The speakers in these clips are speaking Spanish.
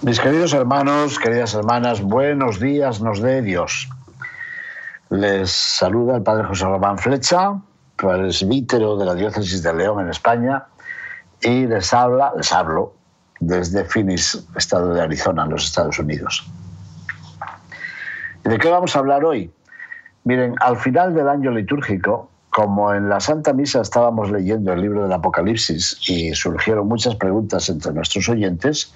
Mis queridos hermanos, queridas hermanas, buenos días nos dé Dios. Les saluda el Padre José Román Flecha, presbítero de la diócesis de León en España, y les habla, les hablo desde Phoenix, estado de Arizona, en los Estados Unidos. ¿Y de qué vamos a hablar hoy? Miren, al final del año litúrgico, como en la Santa Misa estábamos leyendo el libro del Apocalipsis y surgieron muchas preguntas entre nuestros oyentes,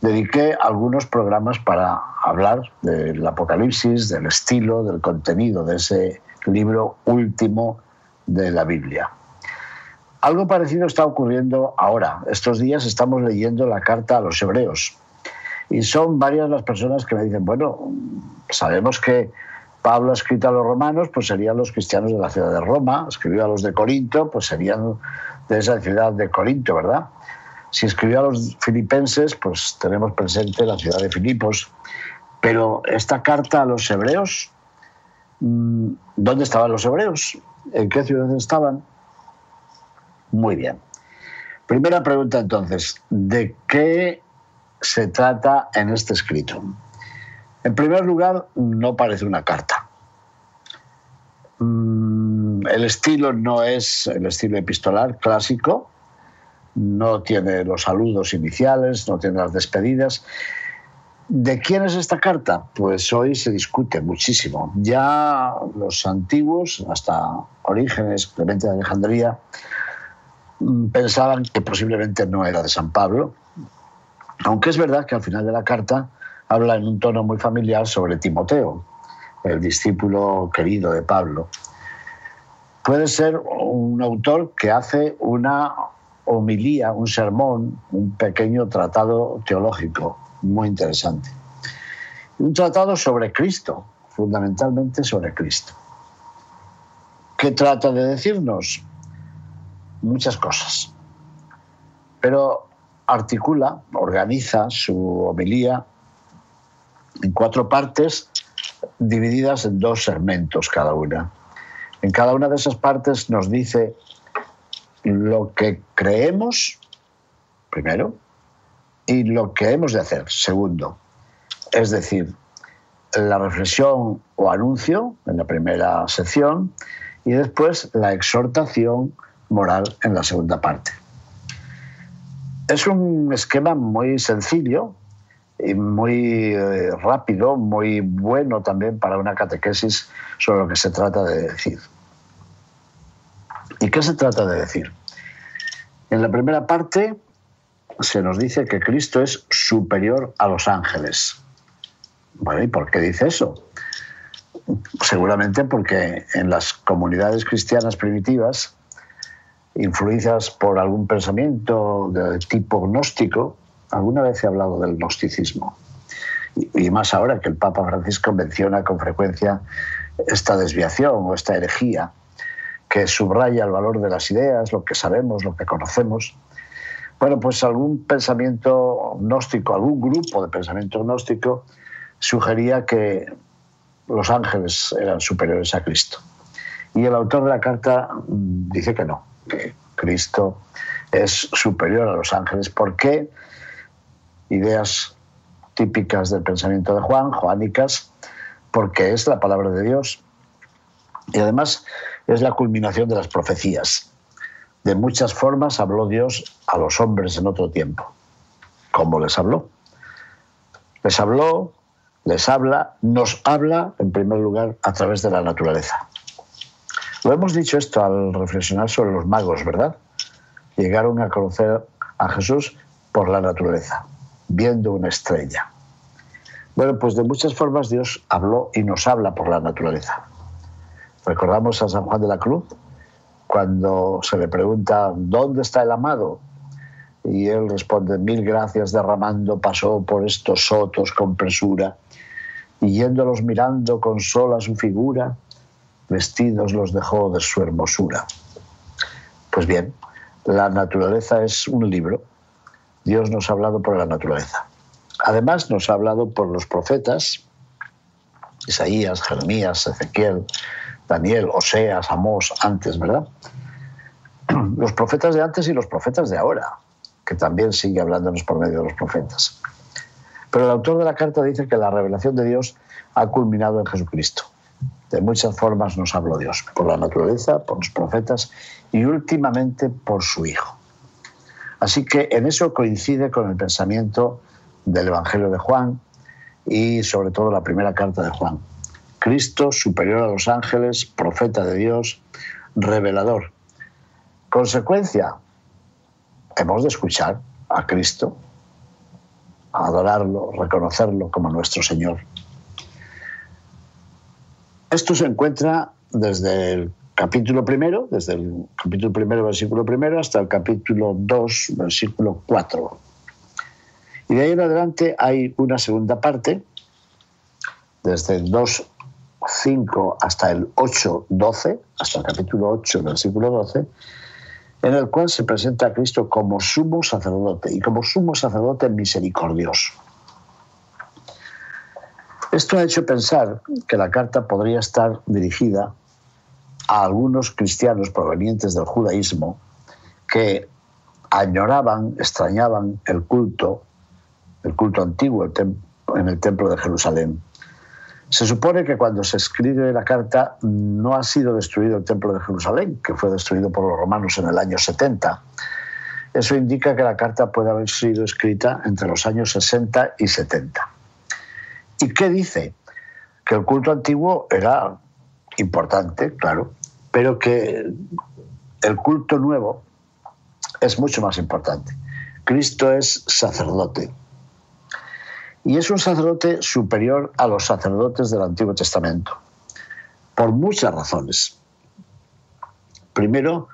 dediqué algunos programas para hablar del Apocalipsis, del estilo, del contenido de ese libro último de la Biblia. Algo parecido está ocurriendo ahora. Estos días estamos leyendo la carta a los hebreos. Y son varias las personas que me dicen, bueno, sabemos que Pablo ha escrito a los romanos, pues serían los cristianos de la ciudad de Roma, escribió a los de Corinto, pues serían de esa ciudad de Corinto, ¿verdad? Si escribió a los filipenses, pues tenemos presente la ciudad de Filipos. Pero esta carta a los hebreos, mm, ¿dónde estaban los hebreos? ¿En qué ciudad estaban? Muy bien. Primera pregunta entonces, ¿de qué se trata en este escrito? En primer lugar, no parece una carta. Mm, el estilo no es el estilo epistolar clásico, no tiene los saludos iniciales, no tiene las despedidas. ¿De quién es esta carta? Pues hoy se discute muchísimo. Ya los antiguos, hasta Orígenes, Clemente de Alejandría, mm, pensaban que posiblemente no era de San Pablo, aunque es verdad que al final de la carta habla en un tono muy familiar sobre Timoteo, el discípulo querido de Pablo. Puede ser un autor que hace una homilía, un sermón, un pequeño tratado teológico muy interesante. Un tratado sobre Cristo, fundamentalmente sobre Cristo. ¿Qué trata de decirnos? Muchas cosas. Pero articula, organiza su homilía en cuatro partes divididas en dos segmentos cada una. En cada una de esas partes nos dice lo que creemos, primero, y lo que hemos de hacer, segundo. Es decir, la reflexión o anuncio en la primera sección y después la exhortación moral en la segunda parte. Es un esquema muy sencillo y muy eh, rápido, muy bueno también para una catequesis sobre lo que se trata de decir. ¿Y qué se trata de decir? En la primera parte se nos dice que Cristo es superior a los ángeles. Bueno, ¿y por qué dice eso? Seguramente porque en las comunidades cristianas primitivas, influidas por algún pensamiento de tipo gnóstico, alguna vez he hablado del gnosticismo. Y más ahora que el Papa Francisco menciona con frecuencia esta desviación o esta herejía que subraya el valor de las ideas, lo que sabemos, lo que conocemos. Bueno, pues algún pensamiento gnóstico, algún grupo de pensamiento gnóstico sugería que los ángeles eran superiores a Cristo. Y el autor de la carta mm, dice que no, que Cristo es superior a los ángeles. ¿Por qué? Ideas típicas del pensamiento de Juan, joánicas, porque es la palabra de Dios. Y además es la culminación de las profecías. De muchas formas habló Dios a los hombres en otro tiempo. ¿Cómo les habló? Les habló, les habla, nos habla, en primer lugar, a través de la naturaleza. Lo hemos dicho esto al reflexionar sobre los magos, ¿verdad? Llegaron a conocer a Jesús por la naturaleza, viendo una estrella. Bueno, pues de muchas formas Dios habló y nos habla por la naturaleza. Recordamos a San Juan de la Cruz, cuando se le pregunta, ¿dónde está el amado? Y él responde, mil gracias derramando, pasó por estos sotos con presura, y yéndolos mirando con sola su figura, vestidos los dejó de su hermosura. Pues bien, la naturaleza es un libro. Dios nos ha hablado por la naturaleza. Además nos ha hablado por los profetas, Isaías, Jeremías, Ezequiel, Daniel, Oseas, Amós, antes, ¿verdad? Los profetas de antes y los profetas de ahora, que también sigue hablándonos por medio de los profetas. Pero el autor de la carta dice que la revelación de Dios ha culminado en Jesucristo. De muchas formas nos habló Dios, por la naturaleza, por los profetas y últimamente por su Hijo. Así que en eso coincide con el pensamiento del Evangelio de Juan y sobre todo la primera carta de Juan. Cristo superior a los ángeles, profeta de Dios, revelador. Consecuencia, hemos de escuchar a Cristo, adorarlo, reconocerlo como nuestro Señor. Esto se encuentra desde el capítulo primero, desde el capítulo primero, versículo primero, hasta el capítulo 2, versículo 4. Y de ahí en adelante hay una segunda parte, desde el 2, 5 hasta el 8, 12, hasta el capítulo 8, versículo 12, en el cual se presenta a Cristo como sumo sacerdote y como sumo sacerdote misericordioso. Esto ha hecho pensar que la carta podría estar dirigida a algunos cristianos provenientes del judaísmo que añoraban, extrañaban el culto, el culto antiguo en el templo de Jerusalén. Se supone que cuando se escribe la carta no ha sido destruido el templo de Jerusalén, que fue destruido por los romanos en el año 70. Eso indica que la carta puede haber sido escrita entre los años 60 y 70. ¿Y qué dice? Que el culto antiguo era importante, claro, pero que el culto nuevo es mucho más importante. Cristo es sacerdote. Y es un sacerdote superior a los sacerdotes del Antiguo Testamento, por muchas razones. Primero,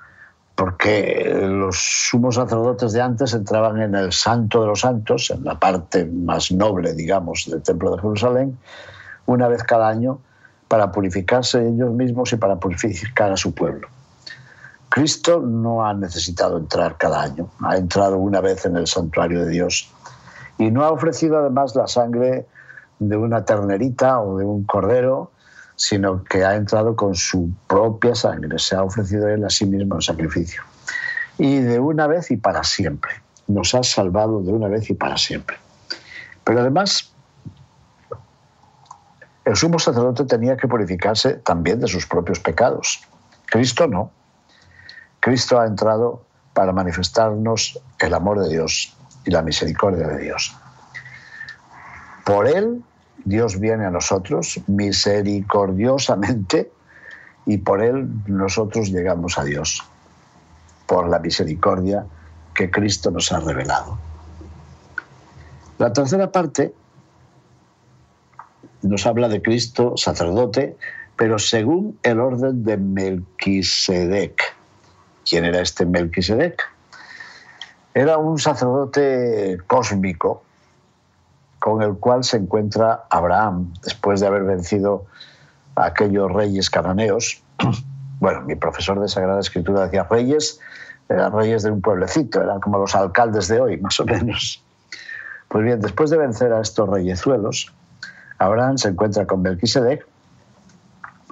porque los sumos sacerdotes de antes entraban en el santo de los santos, en la parte más noble, digamos, del templo de Jerusalén, una vez cada año para purificarse ellos mismos y para purificar a su pueblo. Cristo no ha necesitado entrar cada año, ha entrado una vez en el santuario de Dios y no ha ofrecido además la sangre de una ternerita o de un cordero, sino que ha entrado con su propia sangre, se ha ofrecido él a sí mismo en sacrificio. Y de una vez y para siempre. Nos ha salvado de una vez y para siempre. Pero además, el sumo sacerdote tenía que purificarse también de sus propios pecados. Cristo no. Cristo ha entrado para manifestarnos el amor de Dios y la misericordia de Dios. Por Él Dios viene a nosotros misericordiosamente y por Él nosotros llegamos a Dios, por la misericordia que Cristo nos ha revelado. La tercera parte nos habla de Cristo sacerdote, pero según el orden de Melquisedec. ¿Quién era este Melquisedec? Era un sacerdote cósmico con el cual se encuentra Abraham después de haber vencido a aquellos reyes cananeos. Bueno, mi profesor de Sagrada Escritura decía reyes, eran reyes de un pueblecito, eran como los alcaldes de hoy, más o menos. Pues bien, después de vencer a estos reyezuelos, Abraham se encuentra con Melquisedec,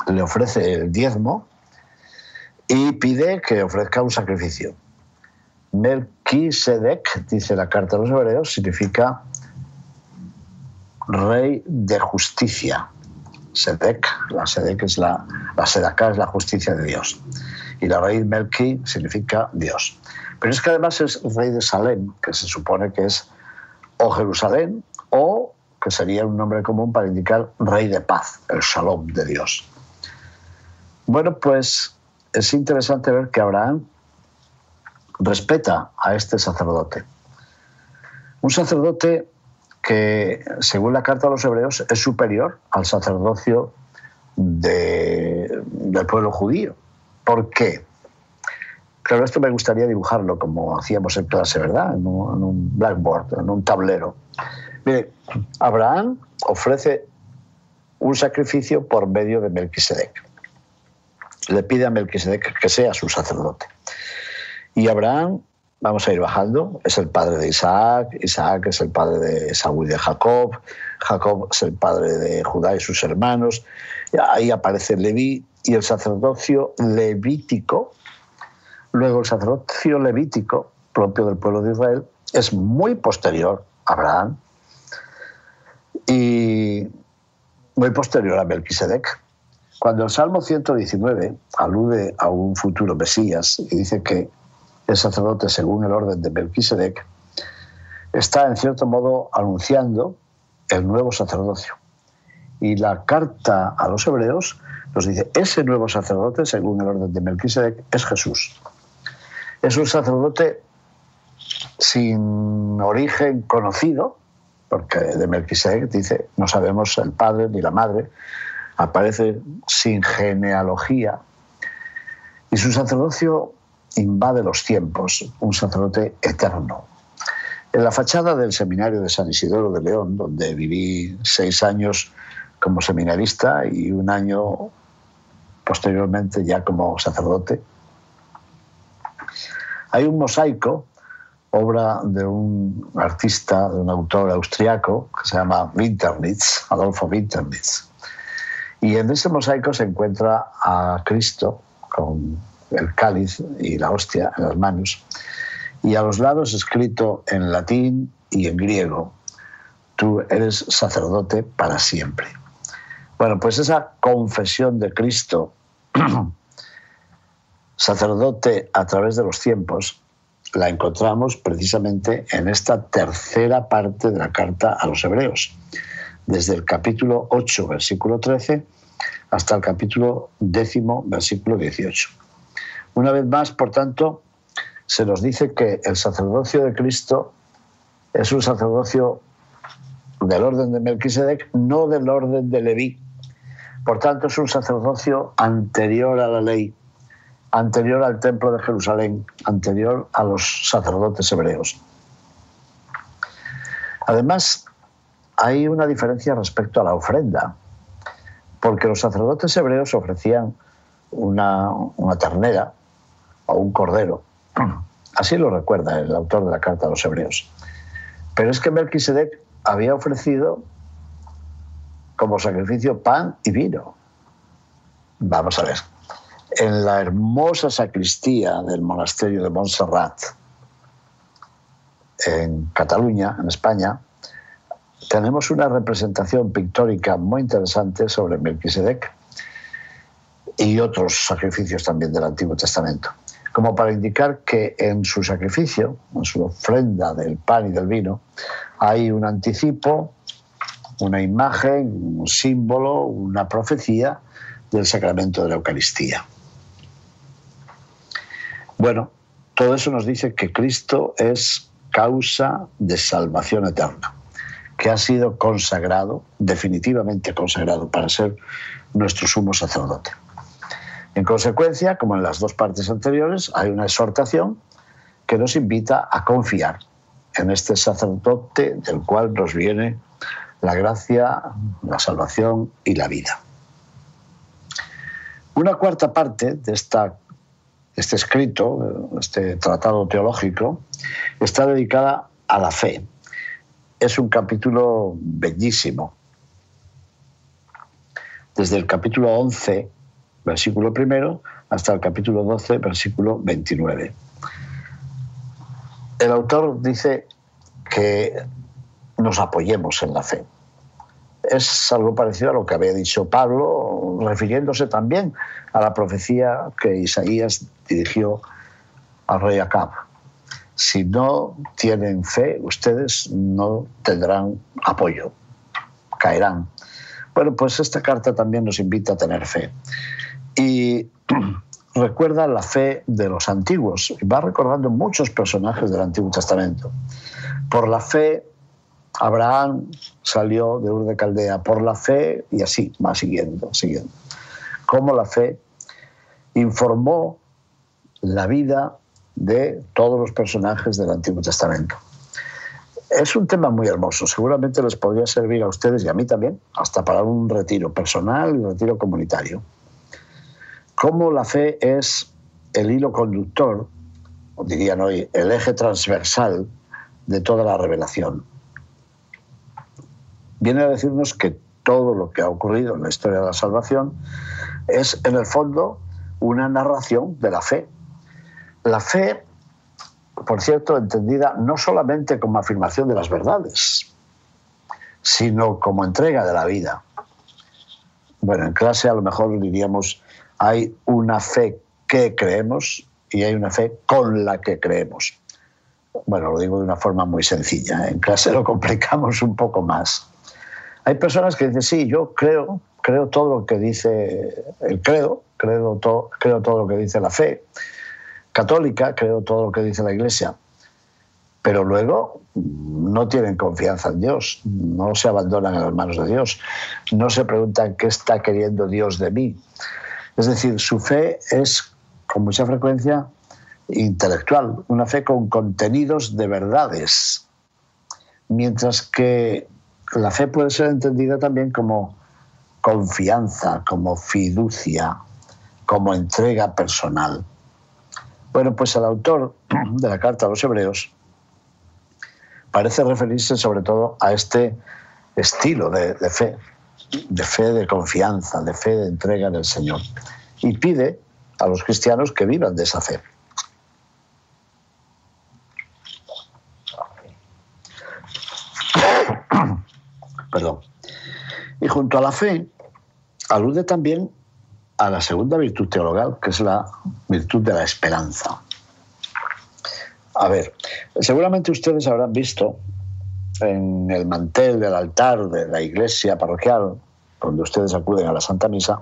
le ofrece el diezmo y pide que ofrezca un sacrificio. Melquisedec, dice la carta de los hebreos, significa rey de justicia. Sedek, la Sedek es la, la Sedaka es la justicia de Dios. Y la raíz Melki significa Dios. Pero es que además es rey de Salem, que se supone que es o Jerusalén o que sería un nombre común para indicar rey de paz, el Shalom de Dios. Bueno, pues es interesante ver que Abraham respeta a este sacerdote. Un sacerdote que, según la carta a los hebreos, es superior al sacerdocio del pueblo judío. ¿Por qué? Claro, esto me gustaría dibujarlo como hacíamos en clase, ¿verdad? En un, blackboard, en un tablero. Mire, Abraham ofrece un sacrificio por medio de Melquisedec. Le pide a Melquisedec que sea su sacerdote. Y Abraham, vamos a ir bajando, es el padre de Isaac, Isaac es el padre de Saúl y de Jacob, Jacob es el padre de Judá y sus hermanos, ahí aparece Leví y el sacerdocio levítico. Luego el sacerdocio levítico, propio del pueblo de Israel, es muy posterior a Abraham y muy posterior a Melquisedec. Cuando el Salmo 119 alude a un futuro Mesías y dice que el sacerdote según el orden de Melquisedec, está en cierto modo anunciando el nuevo sacerdocio. Y la carta a los hebreos nos dice, ese nuevo sacerdote según el orden de Melquisedec es Jesús. Es un sacerdote sin origen conocido, porque de Melquisedec dice, no sabemos el padre ni la madre, aparece sin genealogía, y su sacerdocio invade los tiempos, un sacerdote eterno. En la fachada del seminario de San Isidoro de León, donde viví seis años como seminarista y un año posteriormente ya como sacerdote, hay un mosaico, obra de un artista, de un autor austriaco que se llama Winternitz, Adolfo Winternitz. Y en ese mosaico se encuentra a Cristo con el cáliz y la hostia en las manos. Y a los lados escrito en latín y en griego, tú eres sacerdote para siempre. Bueno, pues esa confesión de Cristo sacerdote a través de los tiempos, la encontramos precisamente en esta tercera parte de la carta a los hebreos, desde el capítulo 8, versículo 13, hasta el capítulo décimo, versículo 18. Una vez más, por tanto, se nos dice que el sacerdocio de Cristo es un sacerdocio del orden de Melquisedec, no del orden de Leví. Por tanto, es un sacerdocio anterior a la ley, anterior al templo de Jerusalén, anterior a los sacerdotes hebreos. Además, hay una diferencia respecto a la ofrenda, porque los sacerdotes hebreos ofrecían una, ternera o un cordero. Así lo recuerda el autor de la carta a los hebreos. Pero es que Melquisedec había ofrecido como sacrificio pan y vino. Vamos a ver en la hermosa sacristía del monasterio de Montserrat, en Cataluña, en España, tenemos una representación pictórica muy interesante sobre Melquisedec y otros sacrificios también del Antiguo Testamento, como para indicar que en su sacrificio, en su ofrenda del pan y del vino, hay un anticipo, una imagen, un símbolo, una profecía del sacramento de la Eucaristía. Bueno, todo eso nos dice que Cristo es causa de salvación eterna, que ha sido consagrado, definitivamente consagrado, para ser nuestro sumo sacerdote. En consecuencia, como en las dos partes anteriores, hay una exhortación que nos invita a confiar en este sacerdote del cual nos viene la gracia, la salvación y la vida. Una cuarta parte de esta este escrito, este tratado teológico, está dedicada a la fe. Es un capítulo bellísimo. Desde el capítulo 11, versículo primero, hasta el capítulo 12, versículo 29. El autor dice que nos apoyemos en la fe es algo parecido a lo que había dicho Pablo, refiriéndose también a la profecía que Isaías dirigió al rey Acab. Si no tienen fe, ustedes no tendrán apoyo, caerán. Bueno, pues esta carta también nos invita a tener fe. Y recuerda la fe de los antiguos. Va recordando muchos personajes del Antiguo Testamento. Por la fe Abraham salió de Ur de Caldea por la fe y así va siguiendo, siguiendo. Cómo la fe informó la vida de todos los personajes del Antiguo Testamento. Es un tema muy hermoso, seguramente les podría servir a ustedes y a mí también, hasta para un retiro personal y un retiro comunitario. Cómo la fe es el hilo conductor, o dirían hoy, el eje transversal de toda la revelación. Viene a decirnos que todo lo que ha ocurrido en la historia de la salvación es, en el fondo, una narración de la fe. La fe, por cierto, entendida no solamente como afirmación de las verdades, sino como entrega de la vida. Bueno, en clase a lo mejor diríamos, hay una fe que creemos y hay una fe con la que creemos. Bueno, lo digo de una forma muy sencilla, ¿eh? en clase lo complicamos un poco más. Hay personas que dicen, sí, yo creo, creo todo lo que dice el credo, creo todo, creo todo lo que dice la fe católica, creo todo lo que dice la Iglesia, pero luego no tienen confianza en Dios, no se abandonan en las manos de Dios, no se preguntan qué está queriendo Dios de mí. Es decir, su fe es con mucha frecuencia intelectual, una fe con contenidos de verdades, mientras que la fe puede ser entendida también como confianza, como fiducia, como entrega personal. Bueno, pues el autor de la carta a los hebreos parece referirse sobre todo a este estilo de, de fe, de fe de confianza, de fe de entrega en el Señor. Y pide a los cristianos que vivan de esa fe. Perdón. Y junto a la fe, alude también a la segunda virtud teologal, que es la virtud de la esperanza. A ver, seguramente ustedes habrán visto en el mantel del altar de la iglesia parroquial, donde ustedes acuden a la Santa Misa,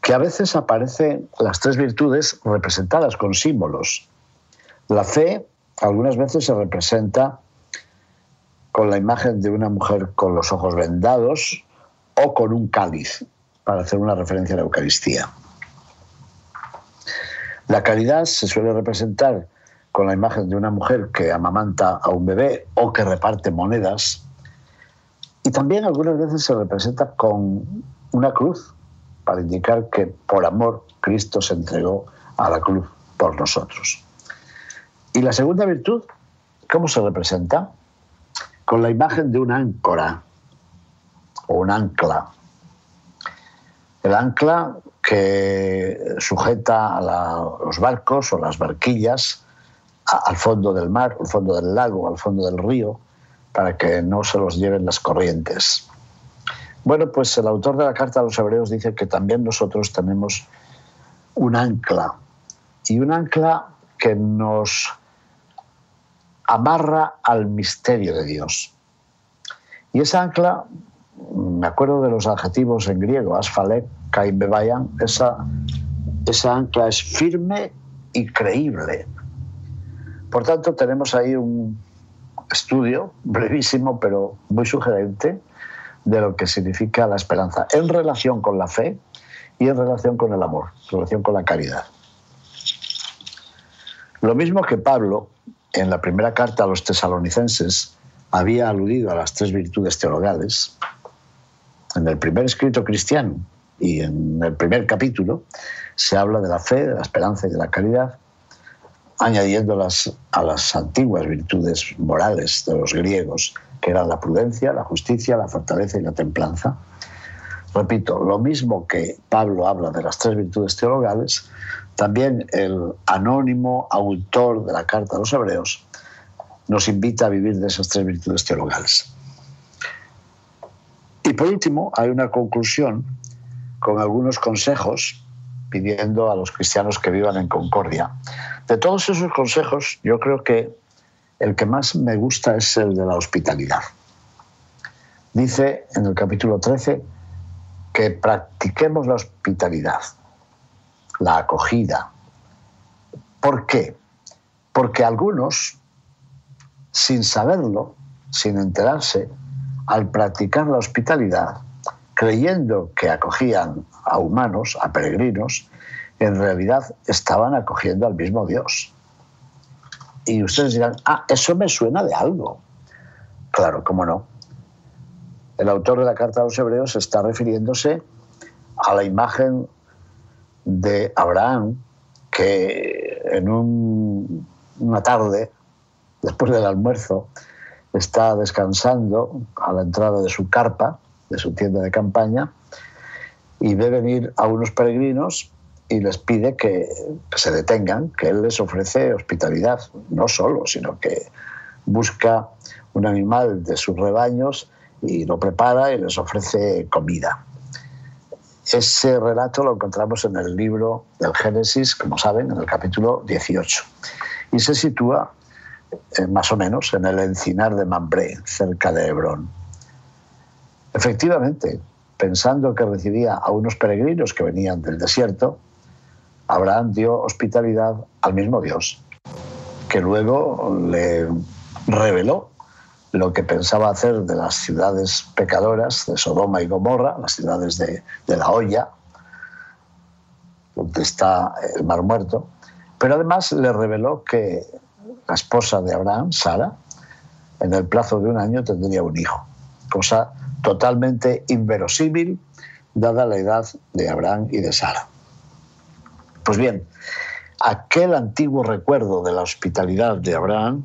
que a veces aparecen las tres virtudes representadas con símbolos. La fe algunas veces se representa con la imagen de una mujer con los ojos vendados o con un cáliz, para hacer una referencia a la Eucaristía. La caridad se suele representar con la imagen de una mujer que amamanta a un bebé o que reparte monedas. Y también algunas veces se representa con una cruz, para indicar que por amor Cristo se entregó a la cruz por nosotros. Y la segunda virtud, ¿cómo se representa? Con la imagen de una áncora o un ancla. El ancla que sujeta a los barcos o las barquillas al fondo del mar, al fondo del lago, al fondo del río, para que no se los lleven las corrientes. Bueno, pues el autor de la carta a los hebreos dice que también nosotros tenemos un ancla, y un ancla que nos amarra al misterio de Dios. Y esa ancla, me acuerdo de los adjetivos en griego, asfalek, kaibebayan, esa, esa ancla es firme y creíble. Por tanto, tenemos ahí un estudio brevísimo, pero muy sugerente, de lo que significa la esperanza en relación con la fe y en relación con el amor, en relación con la caridad. Lo mismo que Pablo, en la primera carta a los tesalonicenses, había aludido a las tres virtudes teologales, en el primer escrito cristiano y en el primer capítulo se habla de la fe, de la esperanza y de la caridad, añadiéndolas a las antiguas virtudes morales de los griegos, que eran la prudencia, la justicia, la fortaleza y la templanza. Repito, lo mismo que Pablo habla de las tres virtudes teologales, también el anónimo autor de la carta a los hebreos nos invita a vivir de esas tres virtudes teologales. Y por último, hay una conclusión con algunos consejos pidiendo a los cristianos que vivan en concordia. De todos esos consejos, yo creo que el que más me gusta es el de la hospitalidad. Dice en el capítulo 13 que practiquemos la hospitalidad, la acogida. ¿Por qué? Porque algunos, sin saberlo, sin enterarse, al practicar la hospitalidad, creyendo que acogían a humanos, a peregrinos, en realidad estaban acogiendo al mismo Dios. Y ustedes dirán, ah, eso me suena de algo. Claro, cómo no. El autor de la carta a los hebreos está refiriéndose a la imagen de Abraham que en una tarde, después del almuerzo, está descansando a la entrada de su carpa, de su tienda de campaña, y ve venir a unos peregrinos y les pide que, se detengan, que él les ofrece hospitalidad, no solo, sino que busca un animal de sus rebaños y lo prepara y les ofrece comida. Ese relato lo encontramos en el libro del Génesis, como saben, en el capítulo 18. Y se sitúa eh, más o menos en el encinar de Mambré, cerca de Hebrón. Efectivamente, pensando que recibía a unos peregrinos que venían del desierto, Abraham dio hospitalidad al mismo Dios, que luego le reveló lo que pensaba hacer de las ciudades pecadoras de Sodoma y Gomorra, las ciudades de, la olla, donde está el Mar Muerto, pero además le reveló que la esposa de Abraham, Sara, en el plazo de un año tendría un hijo, cosa totalmente inverosímil dada la edad de Abraham y de Sara. Pues bien, aquel antiguo recuerdo de la hospitalidad de Abraham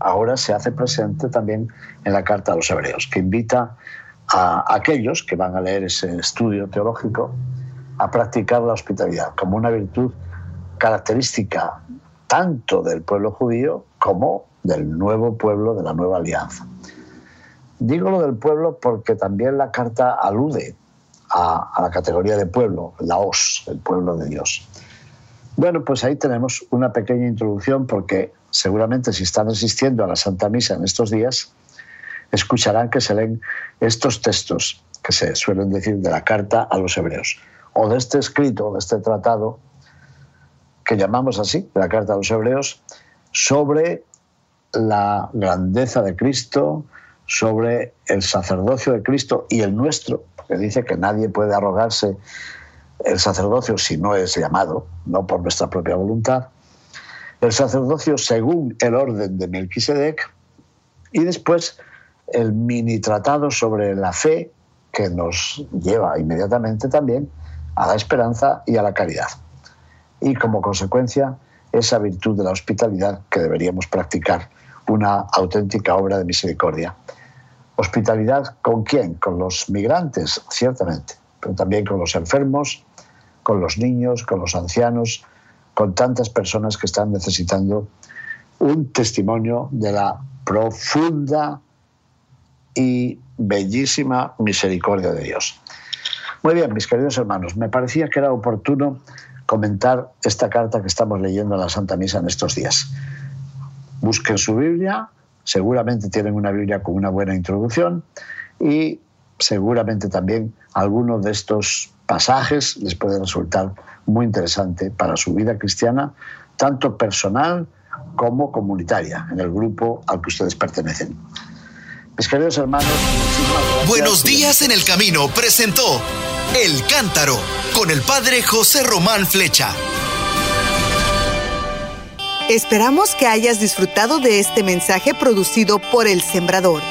ahora se hace presente también en la carta a los hebreos, que invita a aquellos que van a leer ese estudio teológico a practicar la hospitalidad como una virtud característica tanto del pueblo judío como del nuevo pueblo de la nueva alianza. Digo lo del pueblo porque también la carta alude a, a la categoría de pueblo, la os, el pueblo de Dios. Bueno, pues ahí tenemos una pequeña introducción porque seguramente si están asistiendo a la Santa Misa en estos días, escucharán que se leen estos textos que se suelen decir de la carta a los hebreos, o de este escrito, de este tratado, que llamamos así, de la carta a los hebreos, sobre la grandeza de Cristo, sobre el sacerdocio de Cristo y el nuestro, porque dice que nadie puede arrogarse el sacerdocio si no es llamado, no por nuestra propia voluntad, el sacerdocio según el orden de Melquisedec y después el mini tratado sobre la fe que nos lleva inmediatamente también a la esperanza y a la caridad. Y como consecuencia, esa virtud de la hospitalidad que deberíamos practicar, una auténtica obra de misericordia. Hospitalidad con quién? Con los migrantes, ciertamente, pero también con los enfermos, con los niños, con los ancianos, con tantas personas que están necesitando un testimonio de la profunda y bellísima misericordia de Dios. Muy bien, mis queridos hermanos, me parecía que era oportuno comentar esta carta que estamos leyendo en la Santa Misa en estos días. Busquen su Biblia, seguramente tienen una Biblia con una buena introducción y seguramente también algunos de estos pasajes les puede resultar muy interesante para su vida cristiana, tanto personal como comunitaria, en el grupo al que ustedes pertenecen. Mis queridos hermanos, Buenos días en el camino presentó El Cántaro con el padre José Román Flecha. Esperamos que hayas disfrutado de este mensaje producido por El Sembrador.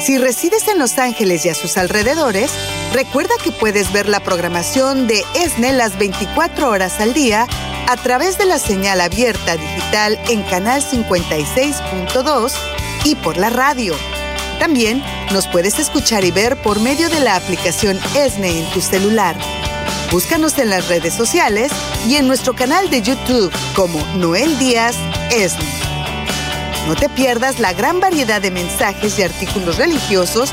Si resides en Los Ángeles y a sus alrededores, recuerda que puedes ver la programación de ESNE las 24 horas al día a través de la señal abierta digital en Canal 56.2 y por la radio. También nos puedes escuchar y ver por medio de la aplicación ESNE en tu celular. Búscanos en las redes sociales y en nuestro canal de YouTube como Noel Díaz ESNE. No te pierdas la gran variedad de mensajes y artículos religiosos